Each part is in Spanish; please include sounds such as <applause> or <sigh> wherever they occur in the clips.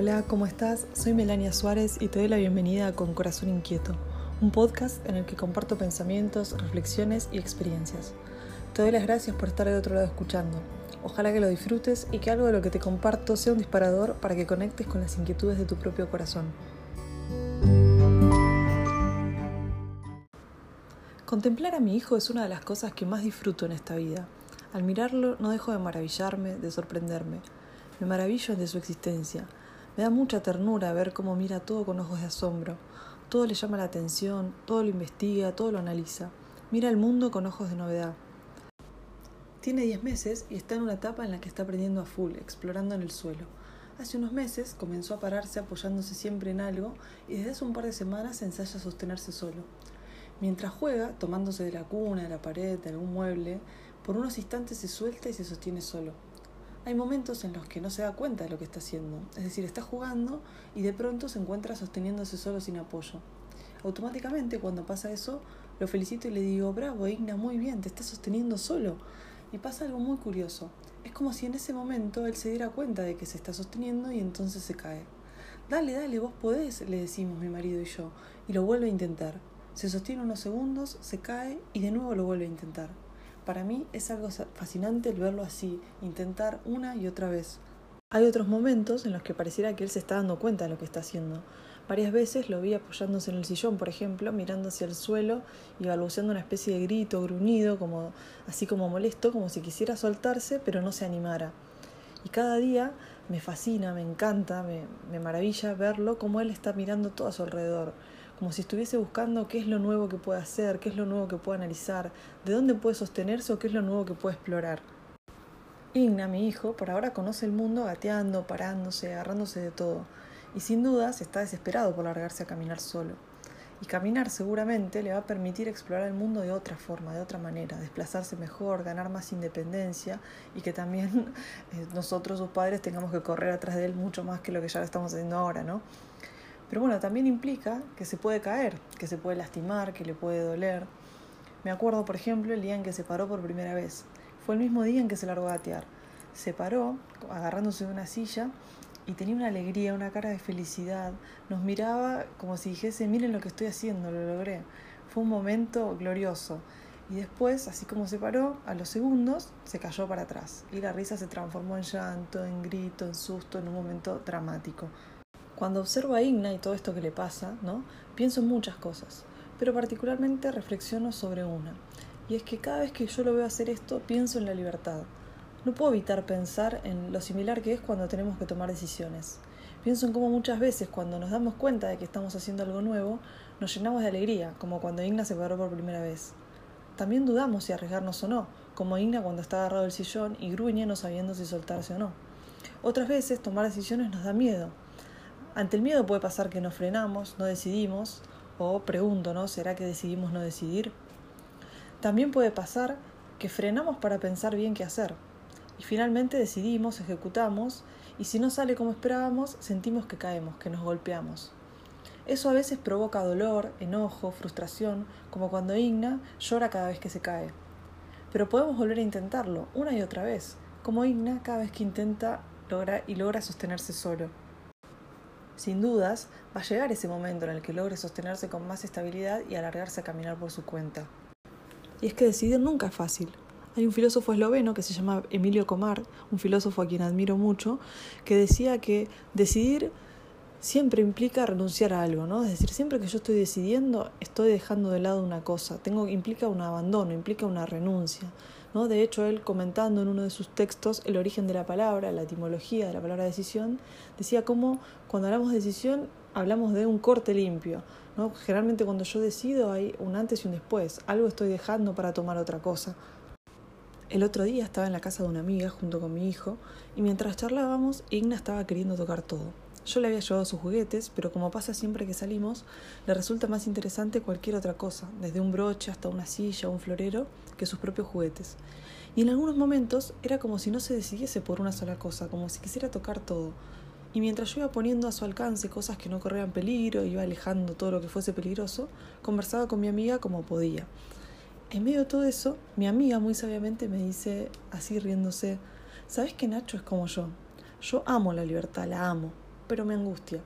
Hola, ¿cómo estás? Soy Melania Suárez y te doy la bienvenida a Con Corazón Inquieto, un podcast en el que comparto pensamientos, reflexiones y experiencias. Te doy las gracias por estar de otro lado escuchando. Ojalá que lo disfrutes y que algo de lo que te comparto sea un disparador para que conectes con las inquietudes de tu propio corazón. Contemplar a mi hijo es una de las cosas que más disfruto en esta vida. Al mirarlo no dejo de maravillarme, de sorprenderme. Me maravillo de su existencia. Me da mucha ternura ver cómo mira todo con ojos de asombro. Todo le llama la atención, todo lo investiga, todo lo analiza. Mira el mundo con ojos de novedad. Tiene 10 meses y está en una etapa en la que está aprendiendo a full, explorando en el suelo. Hace unos meses comenzó a pararse apoyándose siempre en algo y desde hace un par de semanas ensaya a sostenerse solo. Mientras juega, tomándose de la cuna, de la pared, de algún mueble, por unos instantes se suelta y se sostiene solo. Hay momentos en los que no se da cuenta de lo que está haciendo, es decir, está jugando y de pronto se encuentra sosteniéndose solo sin apoyo. Automáticamente cuando pasa eso, lo felicito y le digo, bravo, Igna, muy bien, te estás sosteniendo solo. Y pasa algo muy curioso. Es como si en ese momento él se diera cuenta de que se está sosteniendo y entonces se cae. Dale, dale, vos podés, le decimos mi marido y yo, y lo vuelve a intentar. Se sostiene unos segundos, se cae y de nuevo lo vuelve a intentar. Para mí es algo fascinante el verlo así, intentar una y otra vez. Hay otros momentos en los que pareciera que él se está dando cuenta de lo que está haciendo. Varias veces lo vi apoyándose en el sillón, por ejemplo, mirando hacia el suelo y balbuceando una especie de grito, gruñido, como, así como molesto, como si quisiera soltarse, pero no se animara. Y cada día me fascina, me encanta, me, me maravilla verlo como él está mirando todo a su alrededor, como si estuviese buscando qué es lo nuevo que puede hacer, qué es lo nuevo que puede analizar, de dónde puede sostenerse o qué es lo nuevo que puede explorar. Igna, mi hijo, por ahora conoce el mundo gateando, parándose, agarrándose de todo, y sin dudas está desesperado por largarse a caminar solo. Y caminar seguramente le va a permitir explorar el mundo de otra forma, de otra manera, desplazarse mejor, ganar más independencia y que también <laughs> eh, nosotros, sus padres, tengamos que correr atrás de él mucho más que lo que ya lo estamos haciendo ahora, ¿no? Pero bueno, también implica que se puede caer, que se puede lastimar, que le puede doler. Me acuerdo, por ejemplo, el día en que se paró por primera vez. Fue el mismo día en que se largó a gatear. Se paró, agarrándose de una silla, y tenía una alegría, una cara de felicidad. Nos miraba como si dijese, miren lo que estoy haciendo, lo logré. Fue un momento glorioso. Y después, así como se paró, a los segundos se cayó para atrás. Y la risa se transformó en llanto, en grito, en susto, en un momento dramático. Cuando observo a Igna y todo esto que le pasa, ¿no? pienso en muchas cosas, pero particularmente reflexiono sobre una. Y es que cada vez que yo lo veo hacer esto, pienso en la libertad. No puedo evitar pensar en lo similar que es cuando tenemos que tomar decisiones. Pienso en cómo muchas veces cuando nos damos cuenta de que estamos haciendo algo nuevo, nos llenamos de alegría, como cuando Igna se paró por primera vez. También dudamos si arriesgarnos o no, como Igna cuando está agarrado del sillón y gruñe no sabiendo si soltarse o no. Otras veces tomar decisiones nos da miedo, ante el miedo puede pasar que nos frenamos, no decidimos, o pregunto, ¿no? ¿Será que decidimos no decidir? También puede pasar que frenamos para pensar bien qué hacer. Y finalmente decidimos, ejecutamos, y si no sale como esperábamos, sentimos que caemos, que nos golpeamos. Eso a veces provoca dolor, enojo, frustración, como cuando Igna llora cada vez que se cae. Pero podemos volver a intentarlo una y otra vez, como Igna cada vez que intenta logra y logra sostenerse solo. Sin dudas, va a llegar ese momento en el que logre sostenerse con más estabilidad y alargarse a caminar por su cuenta. Y es que decidir nunca es fácil. Hay un filósofo esloveno que se llama Emilio Comar, un filósofo a quien admiro mucho, que decía que decidir siempre implica renunciar a algo, ¿no? Es decir, siempre que yo estoy decidiendo, estoy dejando de lado una cosa, tengo implica un abandono, implica una renuncia. ¿no? De hecho, él comentando en uno de sus textos el origen de la palabra, la etimología de la palabra decisión, decía cómo cuando hablamos de decisión hablamos de un corte limpio. ¿no? Generalmente cuando yo decido hay un antes y un después, algo estoy dejando para tomar otra cosa. El otro día estaba en la casa de una amiga junto con mi hijo y mientras charlábamos, Igna estaba queriendo tocar todo. Yo le había llevado sus juguetes, pero como pasa siempre que salimos, le resulta más interesante cualquier otra cosa, desde un broche hasta una silla o un florero, que sus propios juguetes. Y en algunos momentos era como si no se decidiese por una sola cosa, como si quisiera tocar todo. Y mientras yo iba poniendo a su alcance cosas que no corrían peligro, iba alejando todo lo que fuese peligroso, conversaba con mi amiga como podía. En medio de todo eso, mi amiga muy sabiamente me dice, así riéndose, ¿sabes que Nacho es como yo? Yo amo la libertad, la amo, pero me angustia.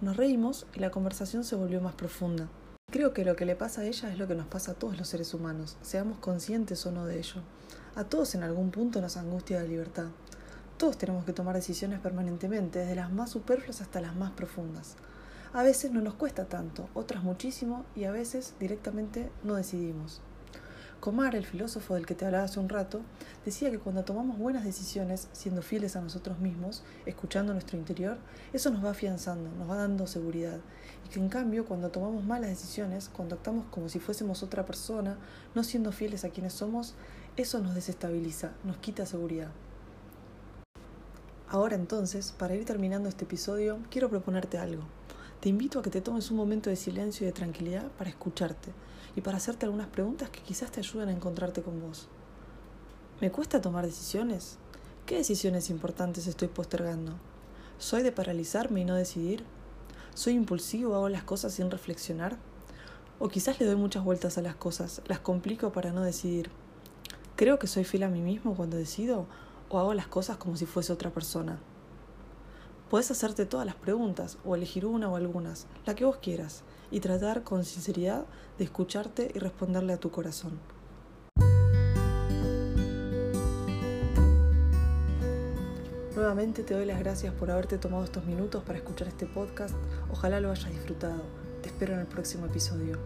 Nos reímos y la conversación se volvió más profunda. Creo que lo que le pasa a ella es lo que nos pasa a todos los seres humanos, seamos conscientes o no de ello. A todos en algún punto nos angustia la libertad. Todos tenemos que tomar decisiones permanentemente, desde las más superfluas hasta las más profundas. A veces no nos cuesta tanto, otras muchísimo y a veces directamente no decidimos. Comar, el filósofo del que te hablaba hace un rato, decía que cuando tomamos buenas decisiones, siendo fieles a nosotros mismos, escuchando nuestro interior, eso nos va afianzando, nos va dando seguridad. Y que en cambio, cuando tomamos malas decisiones, cuando actuamos como si fuésemos otra persona, no siendo fieles a quienes somos, eso nos desestabiliza, nos quita seguridad. Ahora entonces, para ir terminando este episodio, quiero proponerte algo. Te invito a que te tomes un momento de silencio y de tranquilidad para escucharte y para hacerte algunas preguntas que quizás te ayuden a encontrarte con vos. ¿Me cuesta tomar decisiones? ¿Qué decisiones importantes estoy postergando? ¿Soy de paralizarme y no decidir? ¿Soy impulsivo, hago las cosas sin reflexionar? ¿O quizás le doy muchas vueltas a las cosas, las complico para no decidir? ¿Creo que soy fiel a mí mismo cuando decido o hago las cosas como si fuese otra persona? Puedes hacerte todas las preguntas o elegir una o algunas, la que vos quieras, y tratar con sinceridad de escucharte y responderle a tu corazón. Nuevamente te doy las gracias por haberte tomado estos minutos para escuchar este podcast. Ojalá lo hayas disfrutado. Te espero en el próximo episodio.